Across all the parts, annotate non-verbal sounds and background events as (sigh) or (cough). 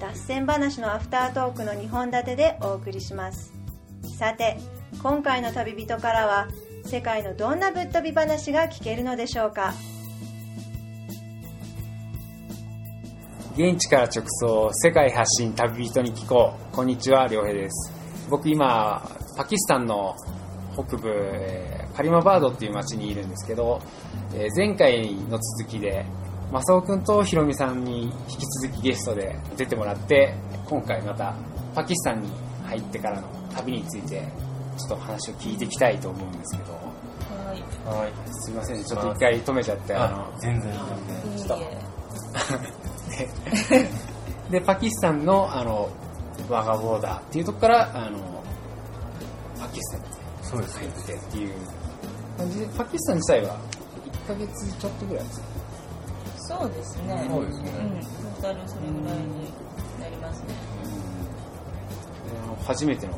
脱線話のアフタートークの2本立てでお送りします。さて今回の旅人からは世界のどんなぶっ飛び話が聞けるのでしょうか？現地から直送世界発信旅人に聞こう。こんにちは良平です。僕今パキスタンの北部えーカリマバードっていう町にいるんですけどえ前回の続きで正雄君とひろみさんに引き続きゲストで出てもらって今回またパキスタンに入ってからの旅についてちょっと話を聞いていきたいと思うんですけど。はい。すいませんちょっと一回止めちゃってあの。全然全然ちょっ (laughs) ででパキスタンのあのワガボーダーっていうとこからあのパキスタンに入ってっていう。感じでパキスタン自体は1ヶ月ちょっとぐらいですかそうですね。そうですねうん。トータルそれぐらいになりますね。であの初めての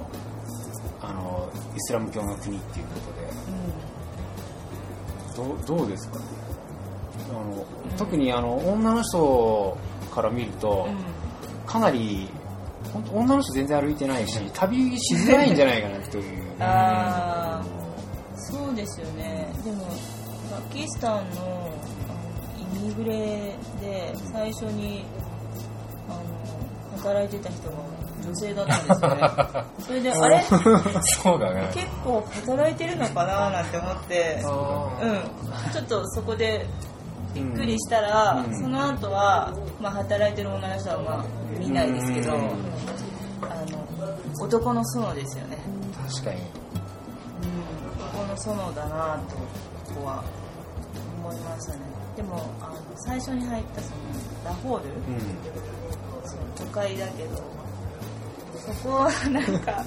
あのイスラム教の国っていうことでどうどうですか？ねあの特にあの女の人から見ると、うん。かなり本当女の人全然歩いてないし旅しづらいんじゃないかなというああ、そうですよね。でも、パキスタンのミグレで最初にあの働いてた人が女性だったんですよね。(laughs) それで、あれ？そうだね。結構働いてるのかななんて思って、うん。ちょっとそこでびっくりしたら、うん。その後は、まあ、働いてる女の人はまあ見ないですけど、うん。あの男の園ですよね、確かに。うん、男の園だなとここは思いましたねでもあの最初に入ったそのラホール、うその都会だけどそこはなんか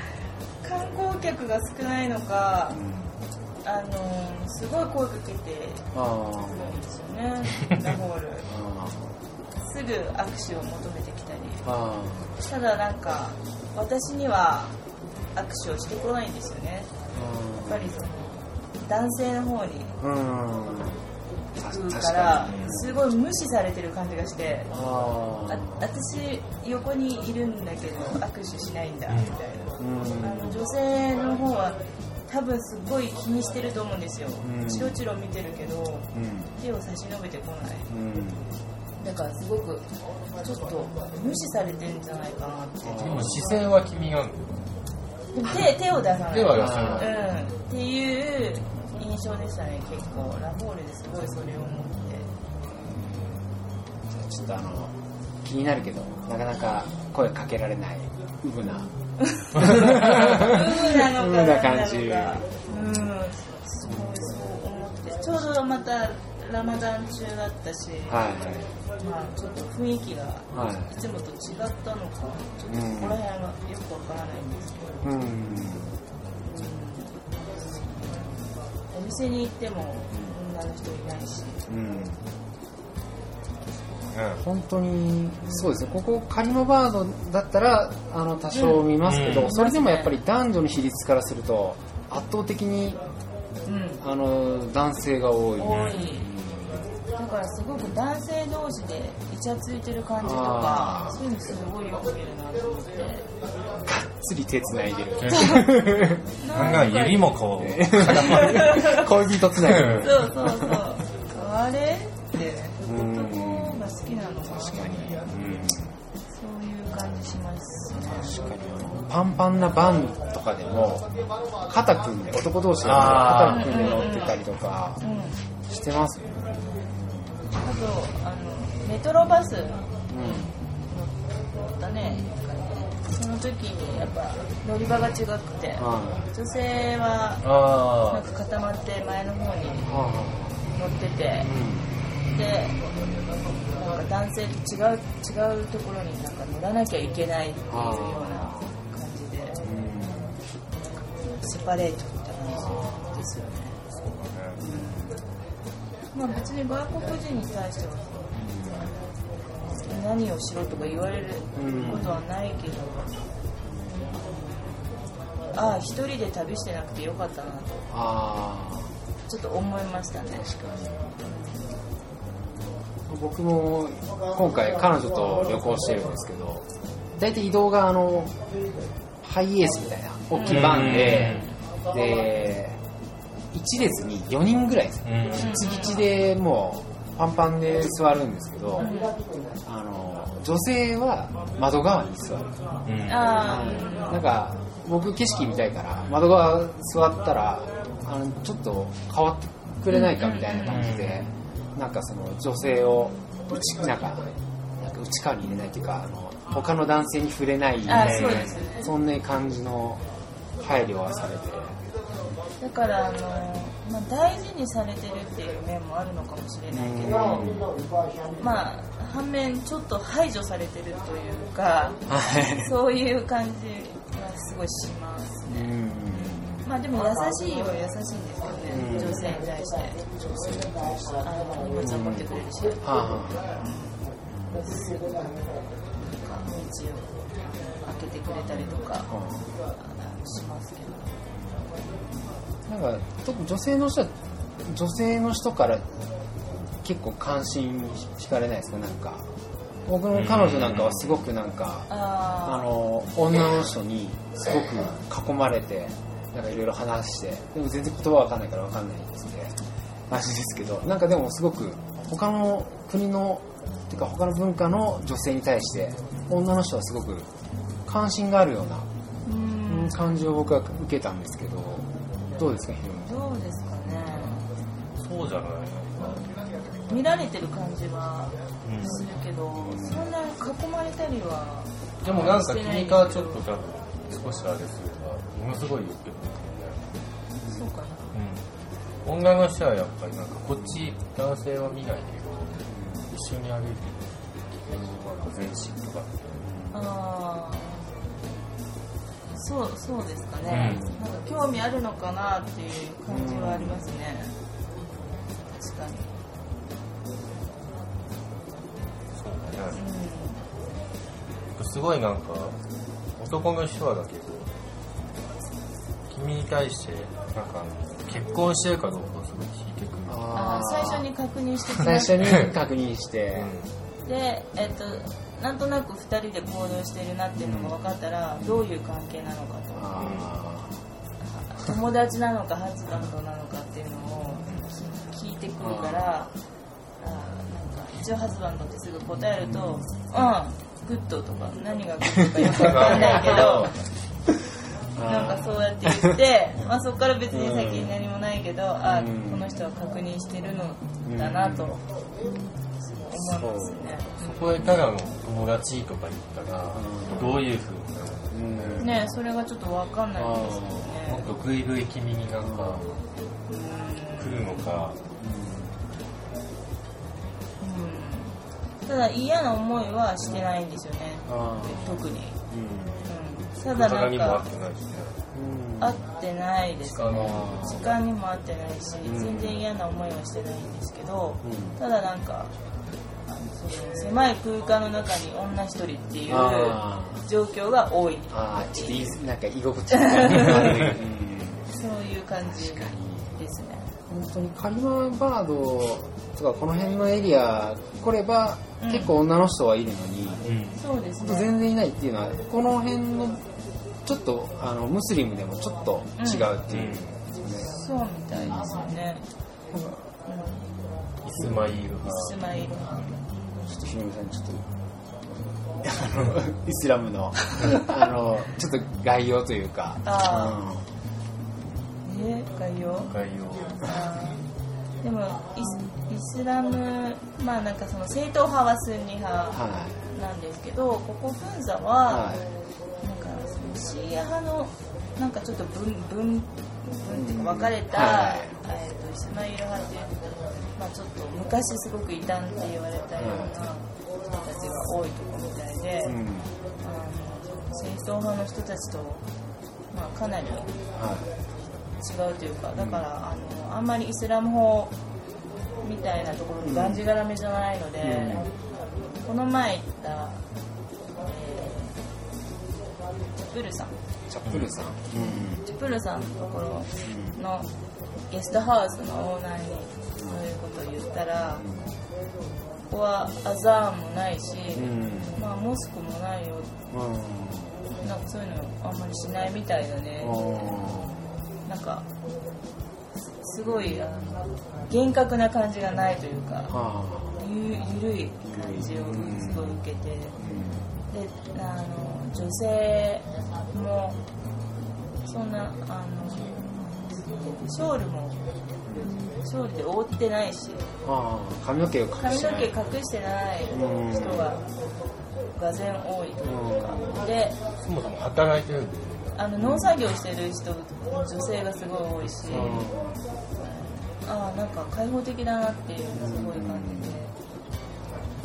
(laughs) 観光客が少ないのかん、あのすごい声かけてあくるんですよねラホール。あ (laughs) すぐ握手を求めてきたり。あただなんか私には握手をしてこないんですよね。やっぱりその男性の方に。うんからすごい無視されてる感じがしてあああ私横にいるんだけど握手しないんだみたいな。うん。あの女性の方は多分すごい気にしてると思うんですよ、うん。チロチロ見てるけどうん。手を差し伸べてこない。うん。だからすごくちょっと無視されてるんじゃないかなって。でも視線は君が手手を出さない。手は出さない。うん。っていう印象でしたね結構。ラフォールですごいそれを思って。ちょっとあの気になるけどなかなか声かけられないうぶな。うーな感じうんすごいそう思って。ちょうどまたラマダン中だったし、はまあ、ちょっと雰囲気がい。はいつもと違ったのかちょっとここら辺はよくわからないんですけど、うん店に行っても女の人いないし。うん。本当にそうですね。ここカリマバードだったらあの多少見ますけど、うん。それでもやっぱり男女の比率からすると圧倒的にうん。あの男性が多い、多い。だからすごく男性同士でイチャついてる感じとかそういうのすごいよく見るなと思ってつり手繋いでる。なんか指もこう絡まる。恋人繋いでる。そうそうそう。あれって男が好きなのかな確かに、う。ん。そういう感じします。ね確かに。パンパンなバンとかでも肩組んで男同士で肩組んで乗ってたりとかうんしてます。よね、あとあのメトロバス乗うったねその時にやっぱ乗り場が違くて女性はなんあか固まって前の方には乗っててでなんか男性と違う違うところになんか乗らなきゃいけないっていうような感じでセパレートって感じですよね。まあ別に外国人に対しては何をしろとか言われることはないけど、ああ一人で旅してなくてよかったなとあちょっと思いましたね。確かに。僕も今回彼女と旅行してるんですけど大体移動があのハイエースみたいな大きいバンでで1列に4人ぐらいですよ。うん。ギチギチでもうパンパンで座るんですけどあの女性は窓側に座る。うんあなんか僕景色見たいから窓側座ったらあのちょっと変わってくれないかみたいな感じでなんかその女性を内なんかなんか内側に入れないというかあの他の男性に触れないあそうですね。そんな感じの配慮はされて。だからあの、まあ、大事にされてるっていう面もあるのかもしれないけど、まあ反面ちょっと排除されてるというかはい。そういう感じはすごいしますね。うん。まあでも優しいは優しいんですよね、うん。女性に対して。あの荷物を持ってくれるし、はあ。は道を開けてくれたりとかしますけど。あなんか特に女性の人は女性の人から結構関心惹かれないですか？なんか僕の彼女なんかはすごくなんかああの女の人にすごく囲まれてなんかいろいろ話してでも全然言葉わかんないからわかんないですね感じですけどなんかでもすごく他の国のていうか他の文化の女性に対して女の人はすごく関心があるような感じを僕は受けたんですけどどうですか。どうですかね。そうじゃない。見られてる感じはうんするけど、そんな囲まれたりはでもなんか君からちょっと多分少しあれすればものすごい言ってくそうかな。るうん。女の人はやっぱりなんかこっち男性は見ないけど一緒に歩いてる全身とかああそうそうですかね、うん。なんか興味あるのかなっていう感じはありますね、確かに、そうだね。うすごいなんか男の人はだけど君に対してなんか結婚してるかどうかをすごい聞いてくる。ん、あー最初に確認してき最初に確認して。うで、えっと、なんとなく2人で行動してるなっていうのが分かったら、どういう関係なのかあと友達なのか husband なのかっていうのを聞聞いてくるからあーなんか一応 husband ってすぐ答えると「うん。 Good」とか何が good かよく分かんないけど (laughs) なんかそうやって言って、まあ、そこから別に先に何もないけど、あうん。この人は確認してるのだなと思いますね。そこへただの友達とか言ったらうん。どういうふうにねそれがちょっと分かんないんですよもねっ。とグイグイ君になんか来るのか。うん。ただ嫌な思いはしてないんですよね。あ特に、ーうん、ただないんかってないしね。うん。会ってないですね。あ時間にも会ってないしうん。全然嫌な思いはしてないんですけどうん。ただなんか狭い空間の中に女一人っていうあ状況が多い。あーちょっといいなんか居心地そういう感じ確かにですね。本当にカリマバードとかこの辺のエリア来れば、うん。結構女の人はいるのに、うんそうですね。全然いないっていうのはこの辺のちょっとあのムスリムでもちょっと違うっていう、ねそうみたいですよね、イスマイルうん、イ派スマイル派ちょっとひろみさんちょっとあのイスラムの (laughs) あのちょっと概要というか。あえ概要？概あー。でもイスイスラムまあなんかその正統派はスンニ派うんはなんですけどここフンザは、いはい。なんかシーア派のなんかちょっと分分分っていうか分かれた、はいえー、とイスマイル派っていうと、まあ、ちょっと昔すごく異端って言われたような多いとこみたいで、うん。あの正統派の人たちと、まあ、かなりは違うというかだから、あのあんまりイスラム法みたいなところにがんじがらめじゃないので、この前行った、えー、チャプルさん。いチャップルさん。チャプルさんのところのゲストハウスのオーナーにそういうことを言ったら、ここはアザーンもないし、うん。まあ、モスクもないよ。うん。うんなんかそういうのあんまりしないみたいだね、なんかすすごいあの厳格な感じがないというかはゆゆるい感じをすごい受けて。であの女性もそんなあのショールもショールで覆ってないし。髪の毛を隠してない。毛隠してない人ががぜ多いというか。でそもそも働いてるんで、あの農作業してる人女性がすごい多いし。ああなんか開放的だなっていうのがすごい感じで。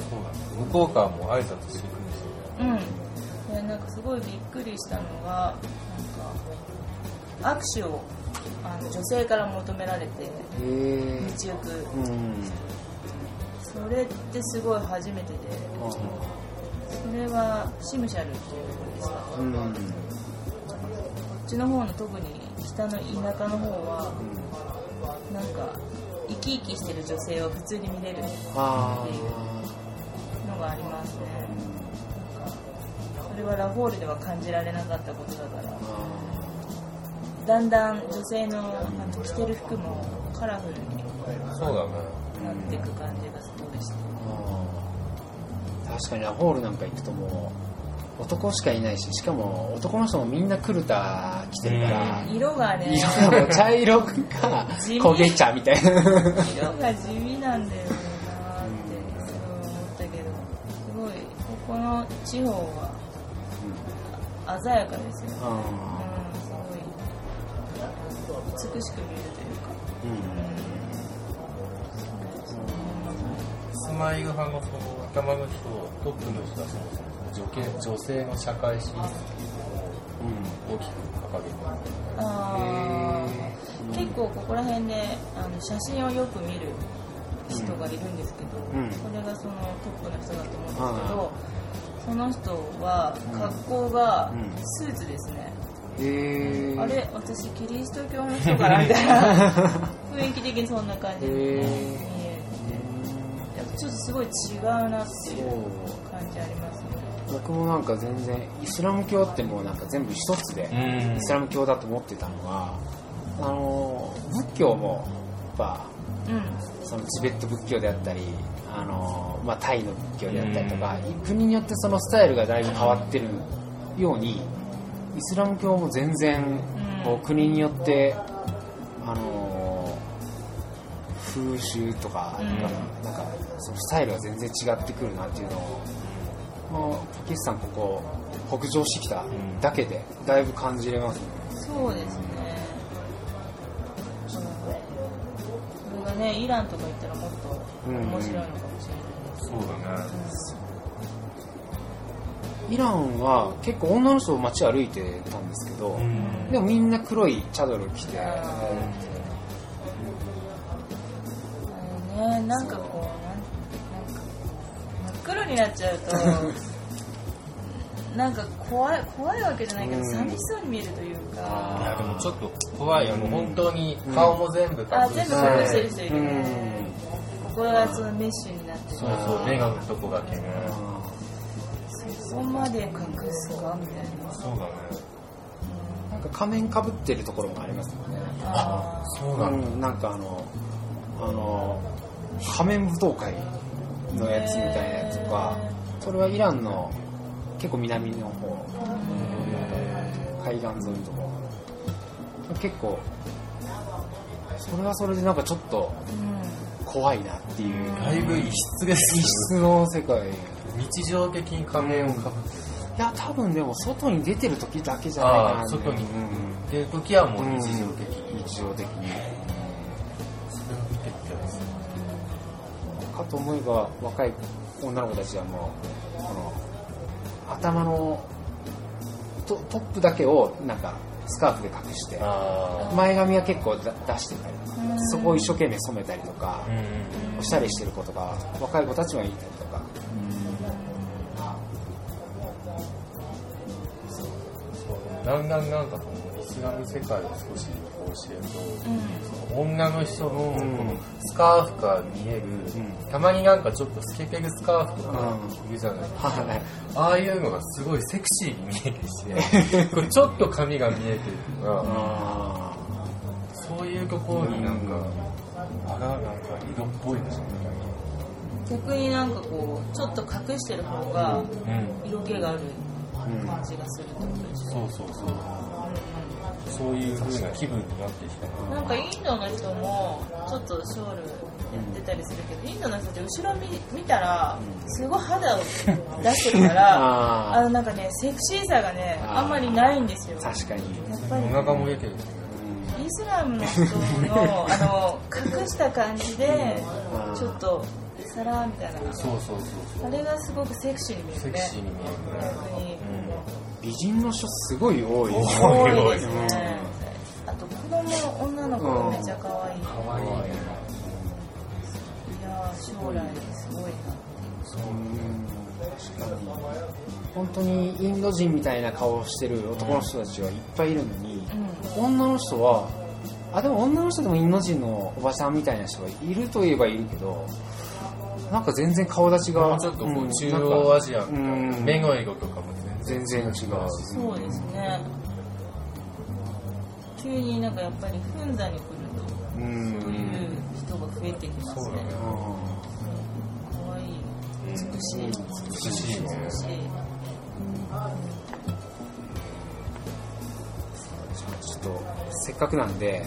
そうなんです。向こうからも挨拶していくんですよ。うん。でなんかすごいびっくりしたのがなんか握手をあの女性から求められて道行く。うんそれってすごい初めてでそれはシムシャルっていうんですか？こうんうんっちの方の特に北の田舎の方はなんか生き生きしてる女性を普通に見れるあのがありますね。それはラフォールでは感じられなかったことだから。だんだん女性の着てる服もカラフルにそうだね。なっていく感じがすごいしてあ確かにラホールなんか行くともう男しかいないししかも男の人もみんなクルタ着てるから、色がね。色が茶色が地味。焦げ茶みたいな。色が地味なんだよなってすごい思ったけど。すごいここの地方は鮮やかですよ。ね、美しく見えるというか。スマイル派のその頭の人、トップの人はそもそも女性の社会進出を大きく掲げてあー。結構ここら辺であの写真をよく見る人がいるんですけど、うん。これがそのトップの人だと思うんですけど、その人は格好がうん。スーツですね、へえあれ私キリスト教の人かなみたいな。(laughs) 雰囲気的にそんな感じ。で、ね、見える。んでやっぱちょっとすごい違うなっていう感じありますね。僕もなんか全然イスラム教ってもうなんか全部一つでうん。イスラム教だと思ってたのがあの仏教もやっぱうん。そのチベット仏教であったりあの、まあ、タイの仏教であったりとか国によってそのスタイルがだいぶ変わってるようにイスラム教も全然こう国によってあの風習とかうん。なんかそのスタイルが全然違ってくるなっていうのをもうパキスタンここ北上してきただけでだいぶ感じれますね。そうですね。それがねイランとか行ったらもっと面白いのかもしれないです、そうだね。イランは結構女の人街歩いてたんですけど、でもみんな黒いチャドル着て、あのねなんかこうなんなんか真っ黒になっちゃうとなんか怖い怖いわけじゃないけどうん。寂しそうに見えるといういかやでもちょっと怖いよ、もう本当に顔も全部隠あして、全部隠してる人いるうねん。ここがそのメッシュになってる。そうそう、目がのとこだけね。そこまで隠すかみたいなそうだね。なんか仮面かぶってるところもありますもんね、あそうなんだ。うん、なんかあのあの仮面舞踏会のやつみたいなやつとかそれはイランの結構南の方海岸沿いのところ結構それはそれでなんかちょっと怖いなっていう。だいぶ異質です異質の世界日常的に仮面をかぶっていや多分でも外に出てる時だけじゃないかな。外に。うん。っていう時はもう日常的。に、日常的に。それを見てみたいですね。かと思えば若い女の子たちはもうこの頭のトトップだけをなんかスカーフで隠してあ前髪は結構だ出してたりうん。そこを一生懸命染めたりとかおしゃれしてる子とか若い子たちもいたりとかだんだんなんかこのイスラム世界を少しこうしてると、うん女の人のこうん。のスカーフから見える、ん。たまになんかちょっと透けてるスカーフとかいるじゃないですか、はい。ああいうのがすごいセクシーに見えてして (laughs) これちょっと髪が見えてるとかあそういうところになんか、あらなんか色っぽいなみ逆になんかこうちょっと隠してる方が色気がある。うん感じがするそう。そうそうそういう風な気分になってきたうんなんかインドの人もちょっとショールやってたりするけどインドの人って後ろ見見たらすごい肌を出してるからあー。あのなんかねセクシーさがねあんまりないんですよ。や確かに。っぱりお腹も出てる。イスラムの人のあの隠した感じでうん。ちょっとサラーみたいな。そうそうそうそう。あれがすごくセクシーに見えるねセクシーに見える。ね美人の人すごい多い。多多いですね。あと子供の女の子がめっちゃ可愛い。かわいいねいやー将来すごいな。確かに。本当にインド人みたいな顔をしてる男の人たちはいっぱいいるのに、女の人はあでも女の人でもインド人のおばさんみたいな人がいるといえばいるけどなんか全然顔立ちがちょっとこう中央アジアンうん。目の色とかも全然全然違う。そうですね。急になんかやっぱり噴座に来るとうん。そういう人が増えてきますね。可愛い美しい。美しい。ね美しいちょっとせっかくなんで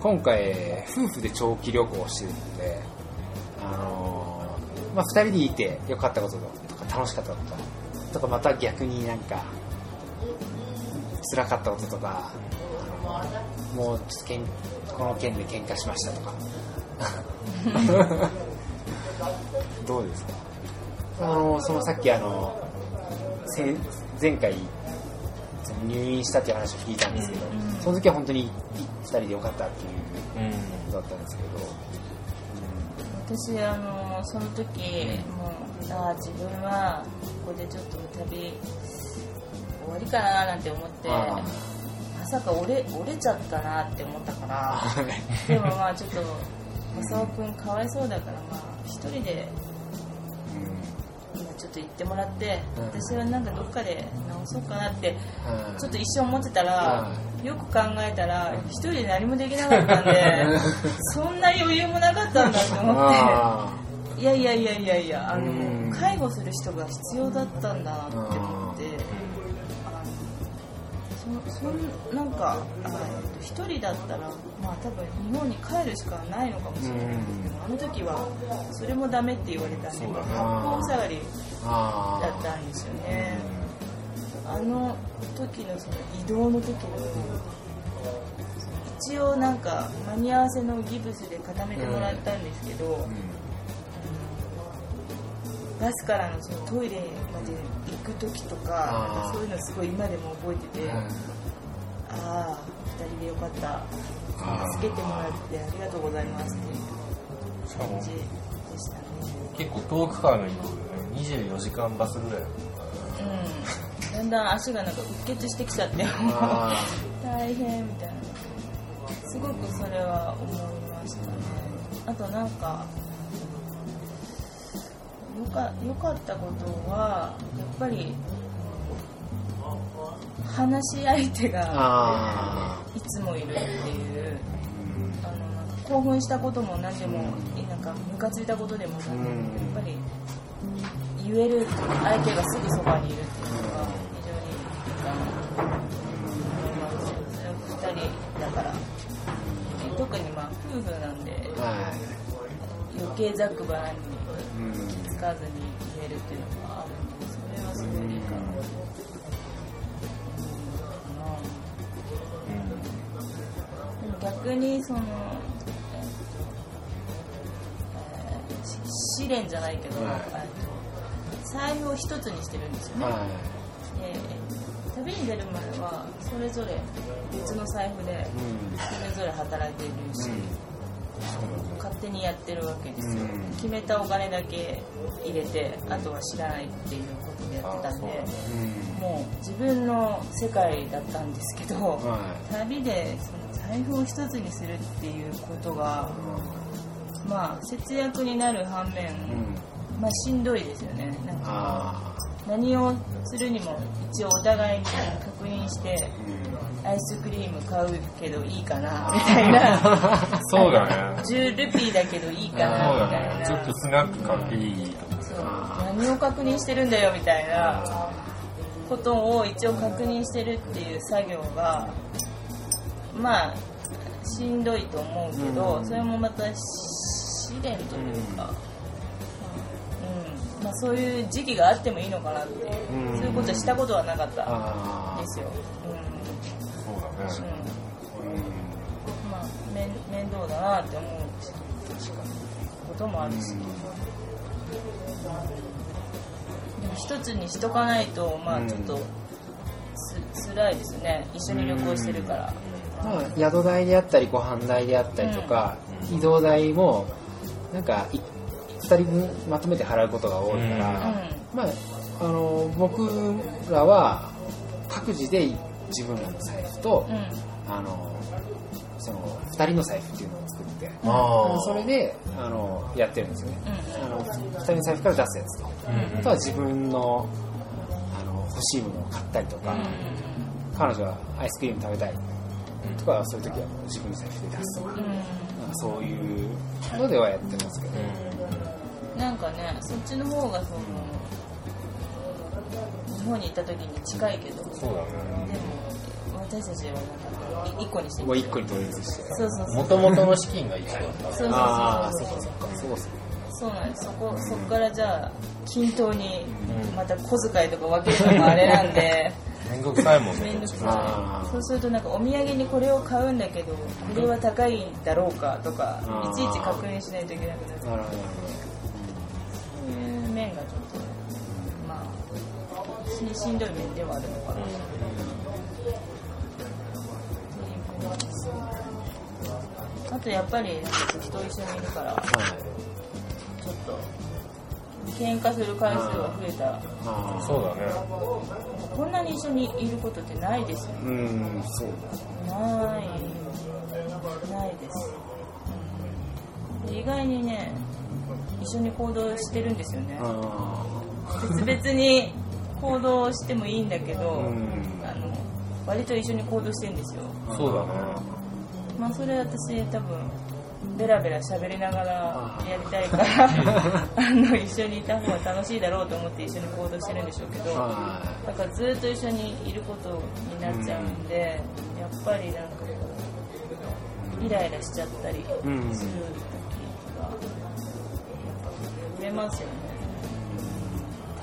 今回夫婦で長期旅行をしてるのであのーまあ、2人でいて良かったこととか楽しかったこととかまた逆になんか辛かったこととかもうちょっとけんこの件で喧嘩しましたとか。(laughs) どうですか？あのそのさっきあの先前回入院したっていう話を聞いたんですけど、うん。その時は本当に2人でよかったっていううん。ことだったんですけど、私あのその時もうああ自分はここでちょっと旅終わりかななんて思ってあまさか折れ折れちゃったなって思ったからでもまあちょっと正雄君かわいそうだからまあ一人で今ちょっと行ってもらってうん。私はなんかどっかで直そうかなってうんちょっと一瞬思ってたらよく考えたら一人で何もできなかったんで (laughs) そんな余裕もなかったんだと思って。あいやいやいやいやいやあのうん。介護する人が必要だったんだなって思って。そそんなんか一人だったらまあ多分日本に帰るしかないのかもしれないけどあの時はそれもダメって言われたんで八方下がりあだったんですよね。あの時のその移動の時の一応なんか間に合わせのギブスで固めてもらったんですけど、バスからのそのトイレまで行く時とかそういうのすごい今でも覚えてて、ああ2人でよかった。助けてもらってありがとうございますっていう感じでしたね。結構遠くからの移動でね。24時間バスぐらいうん。だんだん足がなんかうっ血してきちゃってあ (laughs) 大変みたいな。すごくそれは思いましたね。あとなんかよかよかったことはやっぱり話し相手があいつもいるっていう。あのなんか興奮したことも何でもなんかムカついたことでも何でもうん。やっぱり言える相手がすぐそばにいるっていうのが非常にいいかなと思います。それは2人だから特にまあ夫婦なんでは余計ざっくばらんにたずに言えるっていうのがあるのでそれはすごいいいかなと思ってかな、うん、逆にその、えー、試練じゃないけど、はい、財布を一つにしてるんですよね、はい、で旅に出る前はそれぞれ別の財布でそれぞれ働いているし、うん。勝手にやってるわけですよ、うん決めたお金だけ入れてあとは知らないっていうことでやってたんでうん。もう自分の世界だったんですけど、は旅でその財布を一つにするっていうことがい。まあ節約になる反面、うん。まあしんどいですよねなんかあ何をするにも一応お互いに確認してあ。うん。アイスクリーム買うけどいいかなみたいな。そうだね。10ルピーだけどいいかそうなみだたいな。ねちょっとスナック買っていいとか。そう。何を確認してるんだよみたいな。ことを一応確認してるっていう作業がまあしんどいと思うけど、うん。それもまた試練というか、うん。まあ、そういう時期があってもいいのかなっていう、うん。そういうことしたことはなかったですよ、うんね。ん。うんまあ面面倒だなって思うこともあるし、でも一つにしとかないとまあちょっとつ、辛いですね一緒に旅行してるから、まあ、宿代であったりご飯代であったりとか、移動代もなんかい2人分まとめて払うことが多いから、うんまあ、あの僕らは各自で自分らの財布と、うん。あのその2人の財布っていうのを作って、あそれであのやってるんですよね、うん。あの2人の財布から出すやつと、うん。あとは自分のあの欲しいものを買ったりとか、彼女はアイスクリーム食べたいとかそういう時はもう自分の財布で出すとか,、うん。なんかそういうのではやってますけど、うん。なんかねそっちの方がその日本に行った時に近いけど。そうだね。私たちはなんか一個にして。1個に統一して。そうそうそう。もともとの資金が一個だった。そうそうああそそうそうかそうっすねそうなんです。そこそこからじゃあ均等にまた小遣いとか分けるのもあれなんで。めんどくさいもんね。面倒くあーさいそうするとなんかお土産にこれを買うんだけどこれは高いだろうかとかいちいち確認しないといけなくなる。なるほど。そういう面がちょっとまあししんどい面ではあるのかなあとやっぱり人一緒にいるからはちょっと喧嘩する回数が増えた。い。あー。そうだね。こんなに一緒にいることってないですよね。うんそうない。ないです。で意外にね一緒に行動してるんですよね。あ別々に行動してもいいんだけど、うん。あの割と一緒に行動してるんですよ。そうだね。まあそれ私多分ベラベラ喋りながらやりたいから (laughs) あの一緒にいた方が楽しいだろうと思って一緒に行動してるんでしょうけどはだからずっと一緒にいることになっちゃうんで、やっぱりなんかイライラしちゃったりするうん。時が増えますよね。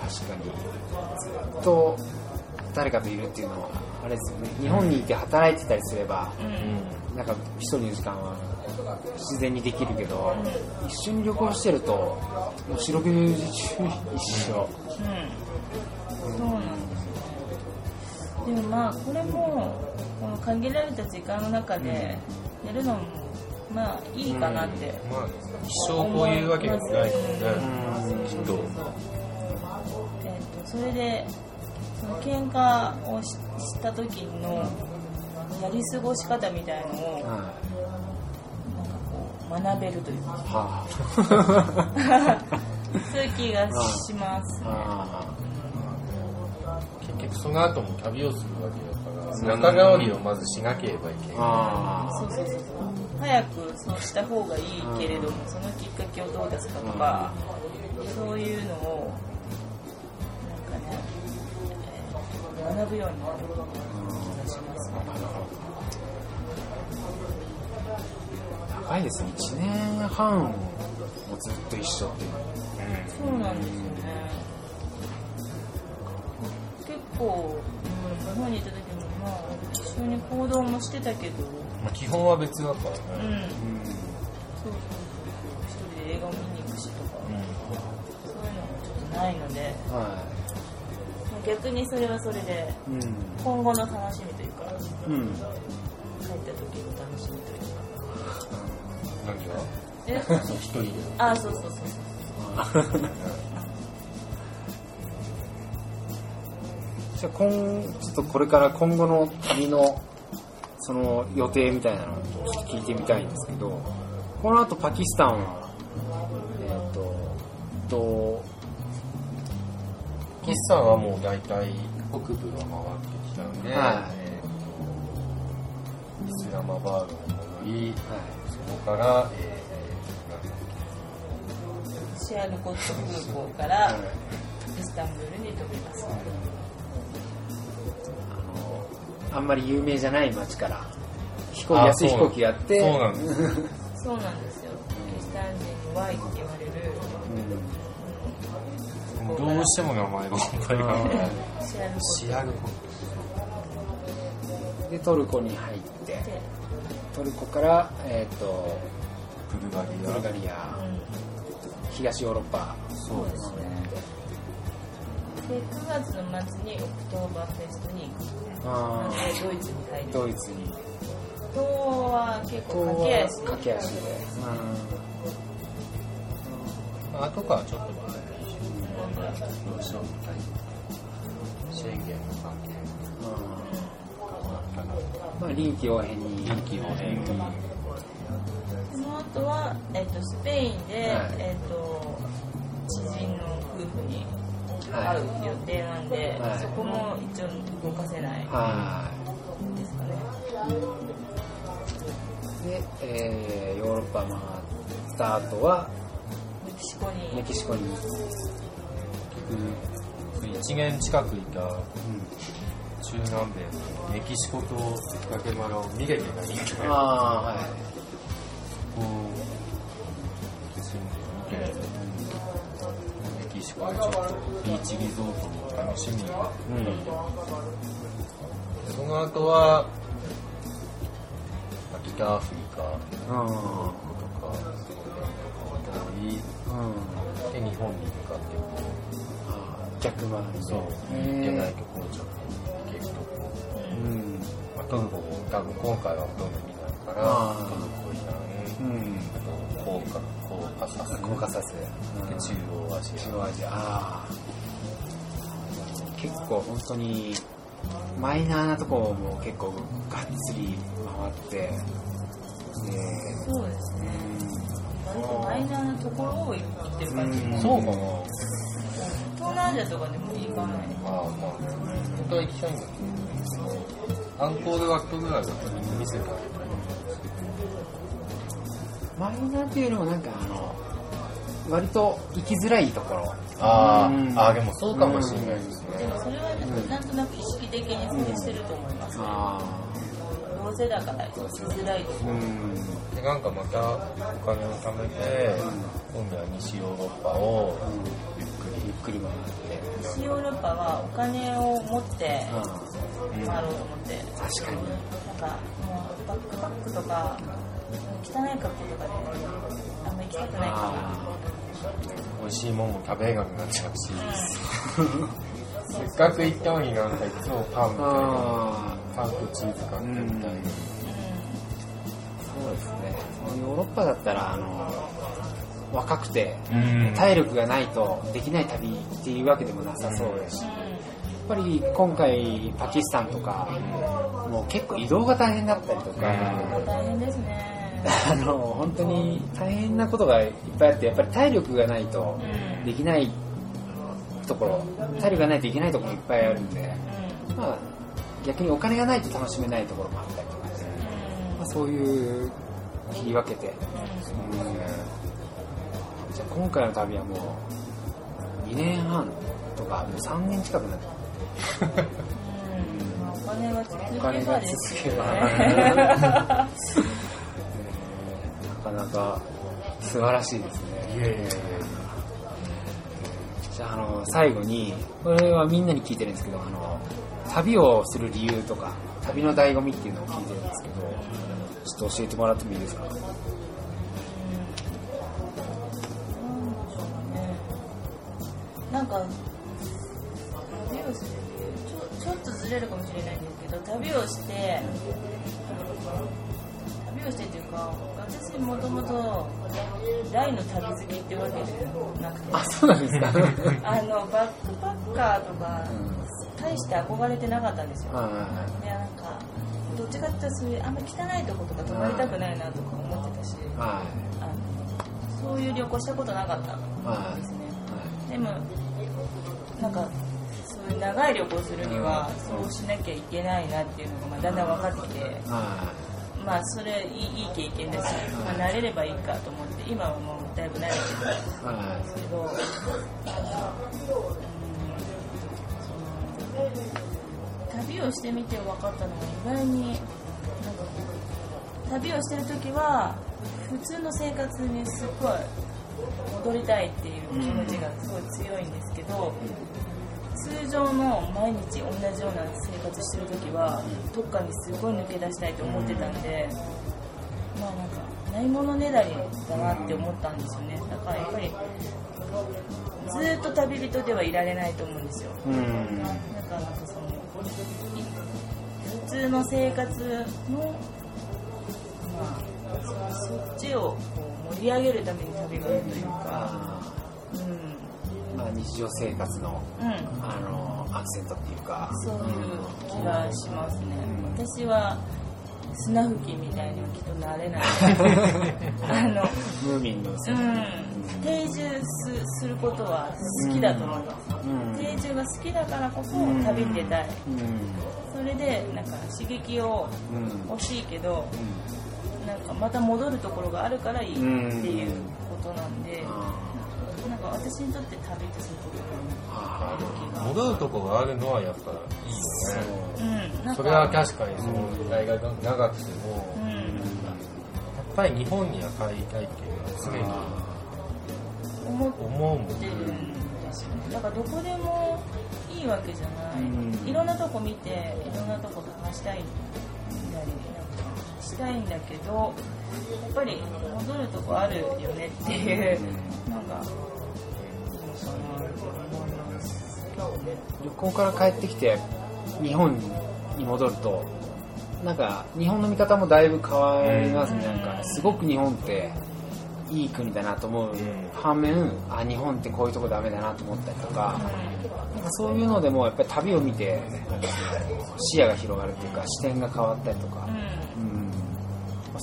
確かに。ずっと誰かといるっていうのはあれですよね。日本にいて働いてたりすればうんなんか一人の時間は自然にできるけど、一緒に旅行してるともう四六時中一緒、うん。そうなんですよ。でもまあこれもこの限られた時間の中でやるのもまあいいかなって、まあ、一生こういうわけにもないからね。きっと。えー、とそれでその喧嘩をしした時のやり過ごし方みたいのをなんかはこう学べるというか。いはそういう気がしますね。あ結局その後も旅をするわけだから、仲直りをまずしなければいけない。あそうそうそうそう。早くそうした方がいいけれどもそのきっかけをどう出すかとかそういうのをなんかね、えー学ぶようになる長いですね。1年半もずっと一緒っていう。そうなんですよね。結構、うん、日本にいた時もまあ一緒に行動もしてたけど。まあ、基本は別だからうん。うそうそうそう。一人で映画を見に行くしとか。そういうのがちょっとないので。うんは逆にそれはそれでいうん。今後の楽しみというかうん。帰った時の楽しみというか何が？え？そう一人で。あそうそうそう。そうじゃあ今ちょっとこれから今後の旅のその予定みたいなのをちょっと聞いてみたいんですけどこの後パキスタンはえっ、とど岸さんはもう大体北部は回ってきたんで、はい。えーとイスラマバードに戻り、う、はそこから、えシアルコット空港かいらはい。イスタンブールに飛びます。あのあんまり有名じゃない街から飛行あ安い飛行機やってそうなんです。そうなんですよ。パキスタン人に Y って言われる。うんどうしても名前が覚えられない。シアルコッシアルコでトルコに入ってトルコから、えっとブルガリブルガリア。うん東ヨーロッパ。そうですね。で9月の末にオクトーバーフェストに行くな。あドイツに入る。ドイツに。東は結構駆け足。駆け足で、まあ、後からちょっと前。でどうしようみたいな。宣言の関係。まあ臨機応変に。臨機応変。にその後は、えっとスペインで、はい。えっと知人の夫婦にはい。会う予定なんで、はい。そこも一応動かせないはですかね。いで、えーヨーロッパ回った後はメキシコに。メキシコに、結局、1年近くいた中南米のメキシコとガテマラを見れてないんで、こああはい。こ住んでみて、メキシコでちょっとビーチリゾートを楽しみに。うんその後は、まあ北アフリカうんとか、遠い、うん。で日本に向かってあー逆回りそう、へー。行けないところちょっとトルコも多分今回はほとん。ど見ないから、トルコ、イラン、うん。あと、コーカ、コーカサス、コーカサスで中央アジ中央アジア結構本当にマイナーなところも結構がっつり回ってでそうですね。割とマイナーなところを行ってる感じ。うん。ア。そうかな東南アジアとかでも行かない。ああ、まあ、本当は行きたいん。だけど、アンコールワットぐらいだったら見せた。い。マイナーっていうのもなんかあの割と行きづらいところ。あうん。ーあー、でもそうかもしれないですね。でもそれはなんとなく意識的にそうしてると思います。あどうせだから行きづらいとあう。ころ。ん。で、なんかまたお金を貯めて、今度は西ヨーロッパをゆっくりゆっくり回って。西ヨーロッパはお金を持ってうん回ろうと思って。確かになんかもうバックパックとか汚い格好とかであんま行きたくないかあ美味しいもんも食べれなくなっちゃうし、せっかく行ったのになんかいつもパンみたいな、あパンとチーズ買ってみたいな。そうですね。ヨーロッパだったらあの若くてうん。体力がないとできない旅っていうわけでもなさそうだし、やっぱり今回パキスタンとかもう結構移動が大変だったりとか、うん大変ですね。(laughs) あの本当に大変なことがいっぱいあってやっぱり体力がないとうん。できないところ体力がないといけないところもいっぱいあるんで、まあ、逆にお金がないと楽しめないところもあったりとかして、まあ、そういう切り分けて、うん。じゃあ今回の旅はもう2年半とかもう3年近くなってお金が続けば、なかなか素晴らしいですね。いやいや。いやじゃあ、あの、最後に、これはみんなに聞いてるんですけど、あの、旅をする理由とか旅の醍醐味っていうのを聞いてるんですけどちょっと教えてもらってもいいですか？なんかしれないんですけど旅をして旅をしてっていうか私もともと大の旅好きってわけじゃなくてあそうなんですか。あのバックパッカーとか大して憧れてなかったんですよ。はでなんかどっちかっていうとそういうあんまり汚いとことか泊まりたくないなとか思ってたしあのそういう旅行したことなかったはんですね。でもなんかそういう長い旅行するにはそうしなきゃいけないなっていうのがまあだんだん分かってきてまあそれいいいい経験だし、まあ、慣れればいいかと思って今はもうだいぶ慣れてるんですけど、旅をしてみて分かったのは意外になんか旅をしてる時は普通の生活にすごい戻りたいっていう気持ちがすごい強いんですけど、通常の毎日同じような生活してる時はどっかにすごい抜け出したいと思ってたんで、まあなんかないものねだりだなって思ったんですよね。だからやっぱりずーっと旅人ではいられないと思うんですよ。いうん。なんかなんかそのい普通の生活のまあそそっちをこう盛り上げるために旅があるというかまあ日常生活のうん。あのアクセントっていうか。そういう気がしますね。私は砂吹きみたいにはきっとなれない。(laughs) あの、ムーミンのうん、定住すすることは好きだと思います。うん。定住が好きだからこそ旅に出たい。うん。それでなんか刺激をうん欲しいけど、なんかまた戻るところがあるからいいっていうことなんで、なんか私にとって旅ってそういうことあが戻るとこが。あるのはやっぱいいよね。うん、それは確かにその大学が長くても、うん、やっぱり日本には帰りたいっていうのは常に思うもんってる。んですよねだからどこでもいいわけじゃない、うん。いろんなとこ見ていろんなとこ探したいんだりな。んかしたいんだけどやっぱり戻るとこあるよねっていうなんか旅行から帰ってきて日本に戻るとなんか日本の見方もだいぶ変わりますね、うん。なんかすごく日本っていい国だなと思う、ん。反面あ日本ってこういうとこダメだなと思ったりとか,、なんかそういうのでもやっぱり旅を見て視野が広がるっていうか視点が変わったりとか、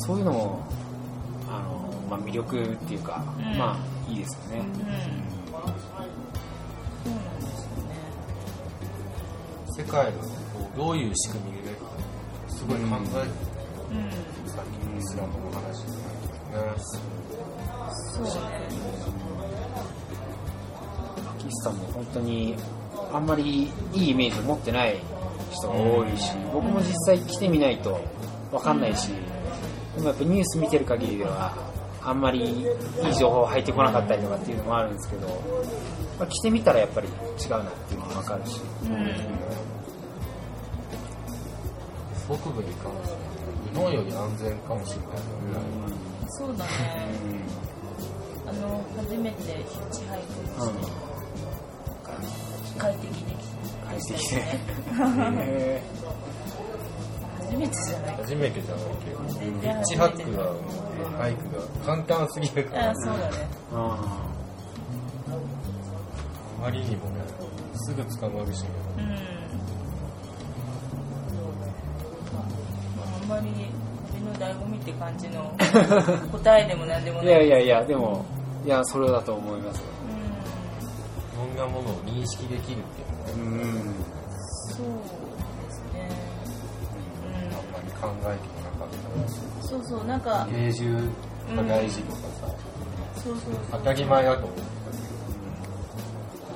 そういうのもあの、まあ、魅力っていうか、うん。まあいいですよね、うん。そうなんですよね。世界のこうどういう仕組みでですごい考えてる、うんさっきのイスラムの話じゃないけどね。そうねパキスタンも本当にあんまりいいイメージを持ってない人が多いし、僕も実際来てみないと分かんないし、でもやっぱニュース見てる限りではあんまりいい情報入ってこなかったりとかっていうのもあるんですけど、まあ、来てみたらやっぱり違うなっていうのも分かるし、うん。北部に関しては日本より安全かもしれない。ぐらい。そうだね。あの初めてヒッチハイクうん。して、快適で帰ってきて、(laughs) へ初めてじゃない。か初めてじゃないけど、全ヒッチハックが、ハイクが簡単すぎるから、あそうだね。ああまりにもね、すぐ捕まるしね。うん。まああんまり旅の醍醐味って感じの (laughs) 答えでも何でもない。ーいやいやいやでもいやそれだと思いますよ。いろんなものを認識できるっていうのは、うんうん。そうんまり考えてもなかったそうそうなんか。永住が大事とかさ、そうそうそう。当たり前だと思って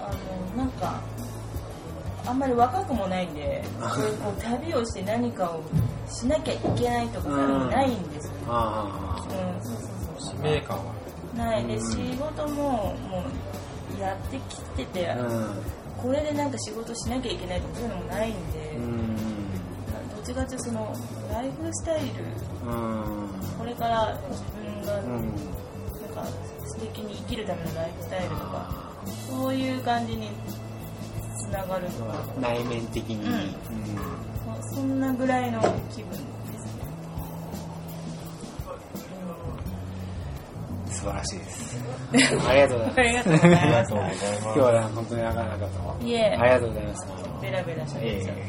あのなんかあんまり若くもないんでそういうこう旅をして何かをしなきゃいけないとかないんですよ。ねあ。うんそうそうた。そう。使命感は。ないで仕事ももうやってきてて、あうん。これでなんか仕事しなきゃいけないとかそういうのもないんで。うん。どっちかってそのライフスタイル。うんこれから自分がうんなんか素敵に生きるためのライフスタイルとかそういう感じにつながるのか。内面的に、うん。うんそそんなぐらいの気分ですね、素晴らしいです。(laughs) ありがとうございます。ありがとうございまありがとうございしたます。今日は本当になかなかと。いえ。ありがとうございます。ベラベラしゃべっちゃって、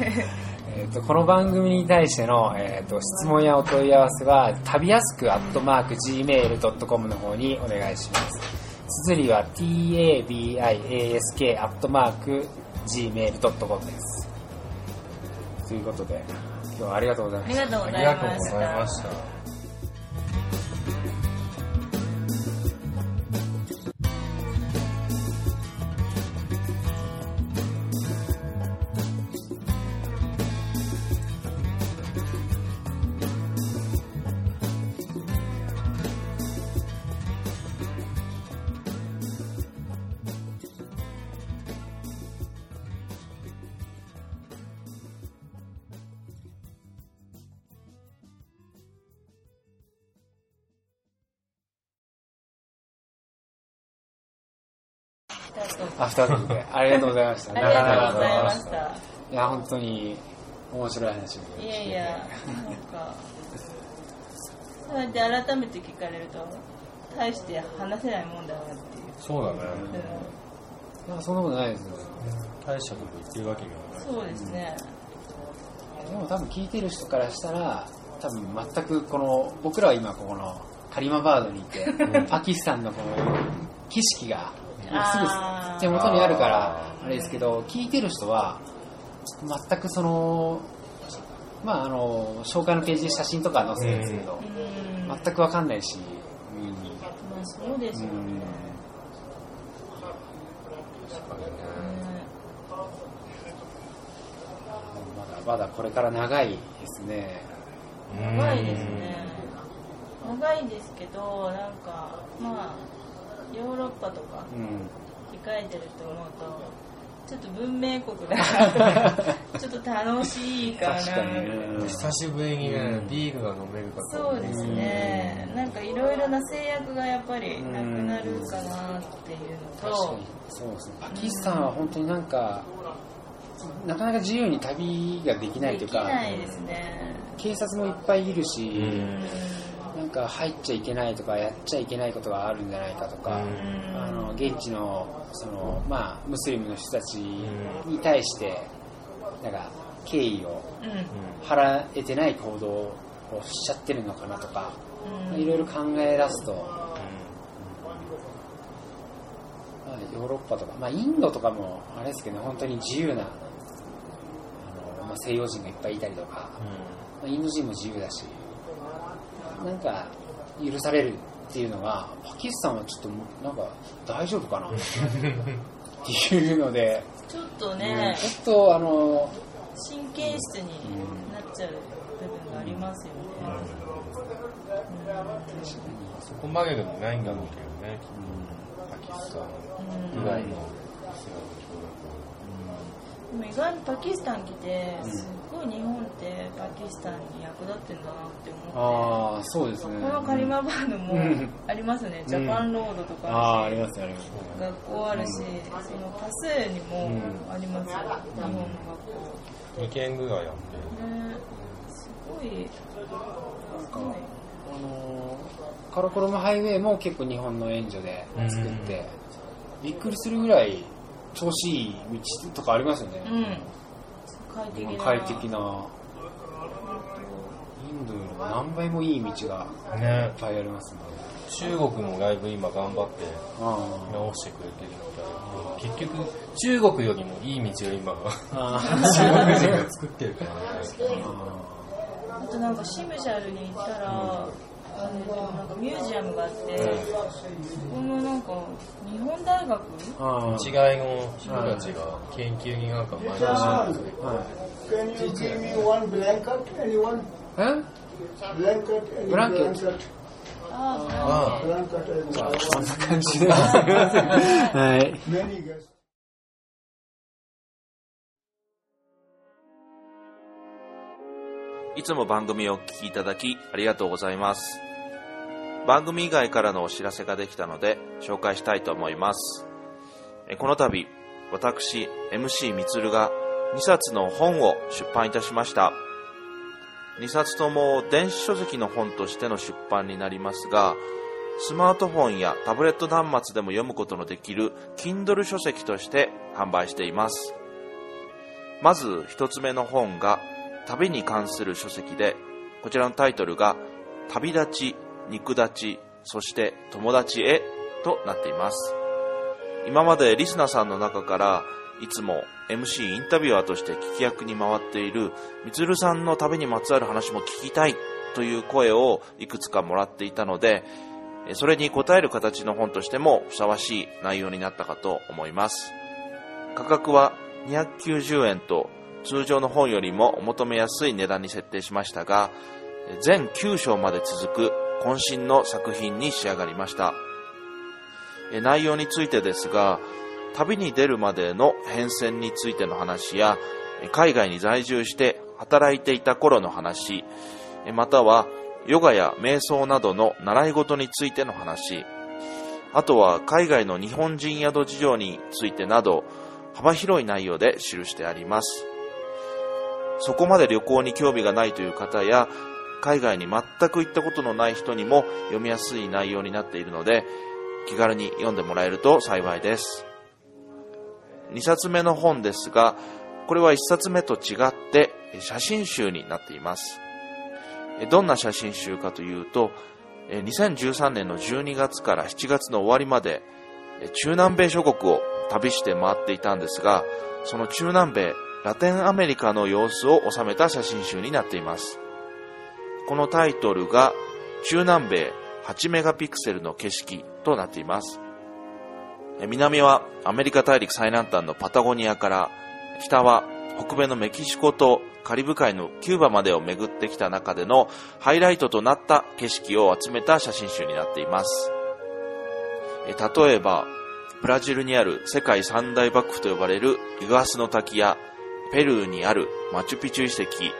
え。ーとこの番組に対しての、えーと質問やお問い合わせは旅やすく gmail.com の方にお願いします。綴りは tabiask gmail.com です。ということで今日はありがとうございました。ありがとうごあざいましたアフタートークで。ありがとうございました。ありがとうございました。いや本当に面白い話を。聞けていやいやなんか。そうやって改めて聞かれると大して話せないもんだなっていう、そうだね。いやそんなことないですよ。大したこと言ってるわけにはない。そうですね、でも多分聞いてる人からしたら多分全くこの僕らは今ここのカリマバードにいてパキスタンのこの景色がもうすぐ手元にあるからあれですけど聞いてる人は全くそのまああの紹介のページに写真とか載せてるんですけど全くわかんないし、うんあそうですよね、まだまだこれから長いですね。うん長いですね。長いですけどなんかまあヨーロッパとかうん。控えてると思うとちょっと文明国だから (laughs) ちょっと楽しいかな。確かにね。久しぶりにね、ビールが飲めるかとそうですね。なんかいろいろな制約がやっぱりなくなるかなっていうのと。確かに。そうですね。パキスタンは本当になんかなかなか自由に旅ができないというできかないですね。警察もいっぱいいるし、うんなんか入っちゃいけないとかやっちゃいけないことがあるんじゃないかとか、うん。あの現地のその、まあ、ムスリムの人たちに対してなんか敬意を払えてない行動をしちゃってるのかなとか、うん。いろいろ考え出すと、まあ、ヨーロッパとか、まあ、インドとかもあれですけど、本当に自由なあの、まあ、西洋人がいっぱいいたりとか、まあ、インド人も自由だしなんか許されるっていうのがパキスタンはちょっとなんか大丈夫かな？(laughs) っていうので、ちょっとうんねちょっとあの神経質になっちゃう部分がありますよね。そこまででもないんだろうけどね、パキスタンうん以外の。イスラム教でも意外にパキスタン来てすっごい日本ってパキスタンに役立ってんだなって思って。ああそうですね。このカリマバードもうん。ありますね、ジャパンロードとかああああるし、りますあります。学校あるし、その多数にもありますよ、日本の学校。徒2件ぐらいあってね、すごい、すごい。あのカラコロムハイウェイも結構日本の援助で作って、びっくりするぐらい調子いい道とかありますよね、うん。快適な。快適な。インドよりも何倍もいい道がいっねぱいありますね。中国もライブ今頑張ってあ直してくれてるみたいで結局中国よりもいい道を今あ中国人が作ってるからね。あとなんかシムシャルに行ったら、あのなんかミュージアムがあって、そこのなんか日本大学？あ違いの人たちが研究になんか毎年やってくれてはい Can you give me one blanket? Anyone? え Blanket? Any Blanket. あああ、Blanket. Any こんな感じではいいつも番組をお聞きいただきありがとうございます。番組以外からのお知らせができたので紹介したいと思います。この度、私、MC みつるが2冊の本を出版いたしました。2冊とも電子書籍の本としての出版になりますが、スマートフォンやタブレット端末でも読むことのできる Kindle 書籍として販売しています。まず一つ目の本が旅に関する書籍で、こちらのタイトルが旅立ち、肉立ち、そして友達へとなっています。今までリスナーさんの中からいつも MC インタビュアーとして聞き役に回っているみつるさんの旅にまつわる話も聞きたいという声をいくつかもらっていたので、それに応える形の本としてもふさわしい内容になったかと思います。価格は290円と通常の本よりもお求めやすい値段に設定しましたが、全9章まで続く渾身の作品に仕上がりました。内容についてですが、旅に出るまでの変遷についての話や、海外に在住して働いていた頃の話、またはヨガや瞑想などの習い事についての話、あとは海外の日本人宿事情についてなど、幅広い内容で記してあります。そこまで旅行に興味がないという方や、海外に全く行ったことのない人にも読みやすい内容になっているので、気軽に読んでもらえると幸いです。2冊目の本ですが、これは1冊目と違って写真集になっています。どんな写真集かというと、2013年の12月から7月の終わりまで、中南米諸国を旅して回っていたんですが、その中南米、ラテンアメリカの様子を収めた写真集になっています。このタイトルが、中南米8メガピクセルの景色となっています。南はアメリカ大陸最南端のパタゴニアから、北は北米のメキシコとカリブ海のキューバまでを巡ってきた中でのハイライトとなった景色を集めた写真集になっています。例えば、ブラジルにある世界三大幕府と呼ばれるイグアスの滝や、ペルーにあるマチュピチュ遺跡、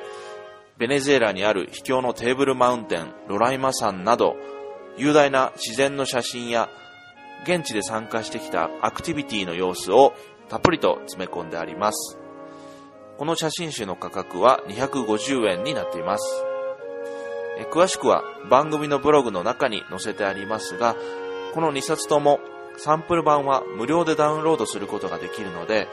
ベネズエラにある秘境のテーブルマウンテン、ロライマ山など、雄大な自然の写真や、現地で参加してきたアクティビティの様子をたっぷりと詰め込んであります。この写真集の価格は250円になっています。詳しくは番組のブログの中に載せてありますが、この2冊ともサンプル版は無料でダウンロードすることができるので、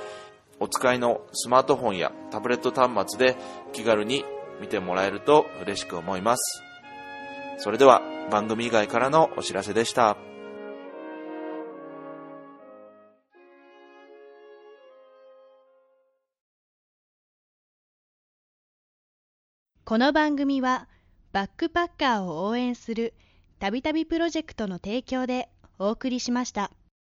お使いのスマートフォンやタブレット端末で気軽に見てもらえると嬉しく思います。それでは番組以外からのお知らせでした。この番組はバックパッカーを応援するたびたびプロジェクトの提供でお送りしました。